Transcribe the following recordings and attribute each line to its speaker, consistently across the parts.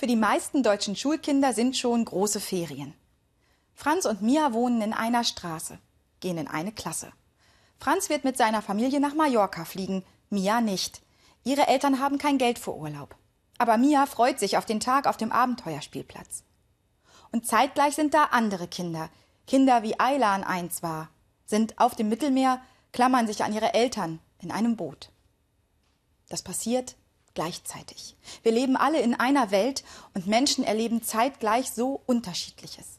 Speaker 1: Für die meisten deutschen Schulkinder sind schon große Ferien. Franz und Mia wohnen in einer Straße, gehen in eine Klasse. Franz wird mit seiner Familie nach Mallorca fliegen, Mia nicht. Ihre Eltern haben kein Geld für Urlaub. Aber Mia freut sich auf den Tag auf dem Abenteuerspielplatz. Und zeitgleich sind da andere Kinder, Kinder wie Aylan eins war, sind auf dem Mittelmeer, klammern sich an ihre Eltern in einem Boot. Das passiert gleichzeitig. Wir leben alle in einer Welt und Menschen erleben zeitgleich so Unterschiedliches.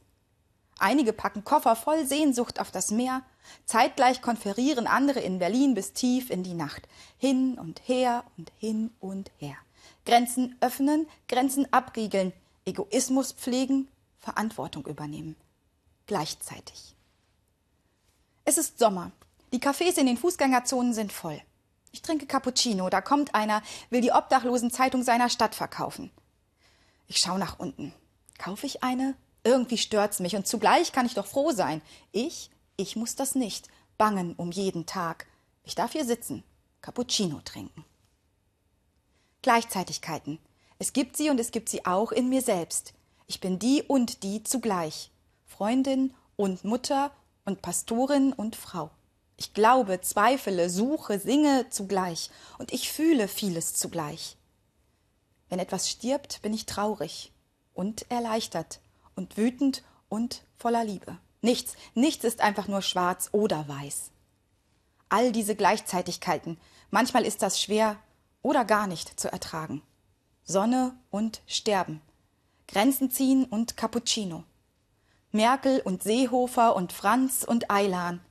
Speaker 1: Einige packen Koffer voll Sehnsucht auf das Meer, zeitgleich konferieren andere in Berlin bis tief in die Nacht. Hin und her und hin und her. Grenzen öffnen, Grenzen abriegeln, Egoismus pflegen, Verantwortung übernehmen. Gleichzeitig. Es ist Sommer. Die Cafés in den Fußgängerzonen sind voll. Ich trinke Cappuccino, da kommt einer, will die Obdachlosenzeitung seiner Stadt verkaufen. Ich schaue nach unten. Kaufe ich eine? Irgendwie stört's mich und zugleich kann ich doch froh sein. Ich, ich muss das nicht. Bangen um jeden Tag. Ich darf hier sitzen, Cappuccino trinken. Gleichzeitigkeiten. Es gibt sie und es gibt sie auch in mir selbst. Ich bin die und die zugleich. Freundin und Mutter und Pastorin und Frau. Ich glaube, zweifle, suche, singe zugleich, und ich fühle vieles zugleich. Wenn etwas stirbt, bin ich traurig und erleichtert und wütend und voller Liebe. Nichts, nichts ist einfach nur schwarz oder weiß. All diese Gleichzeitigkeiten, manchmal ist das schwer oder gar nicht zu ertragen. Sonne und Sterben, Grenzen ziehen und Cappuccino, Merkel und Seehofer und Franz und Eilan,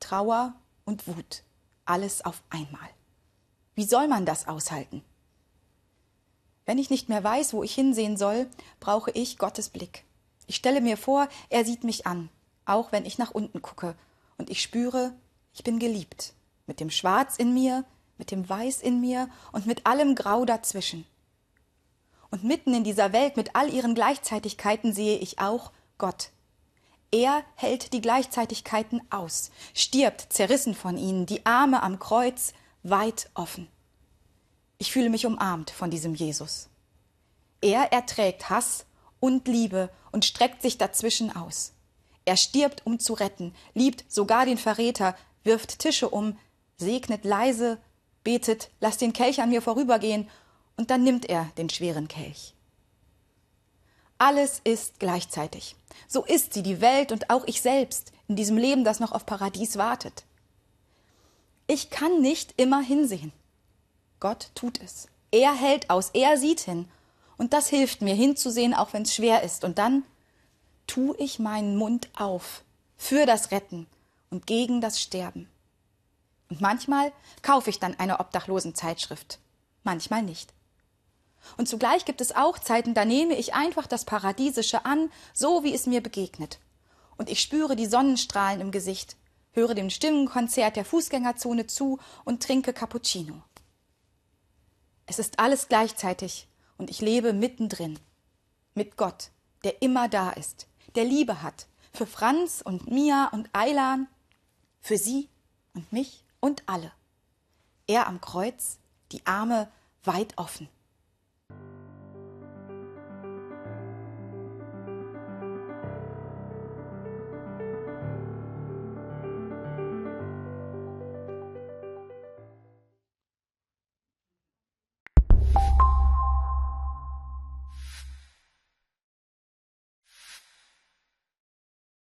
Speaker 1: Trauer und Wut, alles auf einmal. Wie soll man das aushalten? Wenn ich nicht mehr weiß, wo ich hinsehen soll, brauche ich Gottes Blick. Ich stelle mir vor, er sieht mich an, auch wenn ich nach unten gucke, und ich spüre, ich bin geliebt, mit dem Schwarz in mir, mit dem Weiß in mir und mit allem Grau dazwischen. Und mitten in dieser Welt mit all ihren Gleichzeitigkeiten sehe ich auch Gott, er hält die Gleichzeitigkeiten aus, stirbt zerrissen von ihnen, die Arme am Kreuz weit offen. Ich fühle mich umarmt von diesem Jesus. Er erträgt Hass und Liebe und streckt sich dazwischen aus. Er stirbt, um zu retten, liebt sogar den Verräter, wirft Tische um, segnet leise, betet, lass den Kelch an mir vorübergehen, und dann nimmt er den schweren Kelch. Alles ist gleichzeitig. So ist sie, die Welt und auch ich selbst, in diesem Leben, das noch auf Paradies wartet. Ich kann nicht immer hinsehen. Gott tut es. Er hält aus, er sieht hin. Und das hilft mir hinzusehen, auch wenn es schwer ist. Und dann tu ich meinen Mund auf für das Retten und gegen das Sterben. Und manchmal kaufe ich dann eine Obdachlosenzeitschrift, manchmal nicht. Und zugleich gibt es auch Zeiten, da nehme ich einfach das Paradiesische an, so wie es mir begegnet. Und ich spüre die Sonnenstrahlen im Gesicht, höre dem Stimmenkonzert der Fußgängerzone zu und trinke Cappuccino. Es ist alles gleichzeitig und ich lebe mittendrin. Mit Gott, der immer da ist, der Liebe hat. Für Franz und Mia und Eilan, für sie und mich und alle. Er am Kreuz, die Arme weit offen.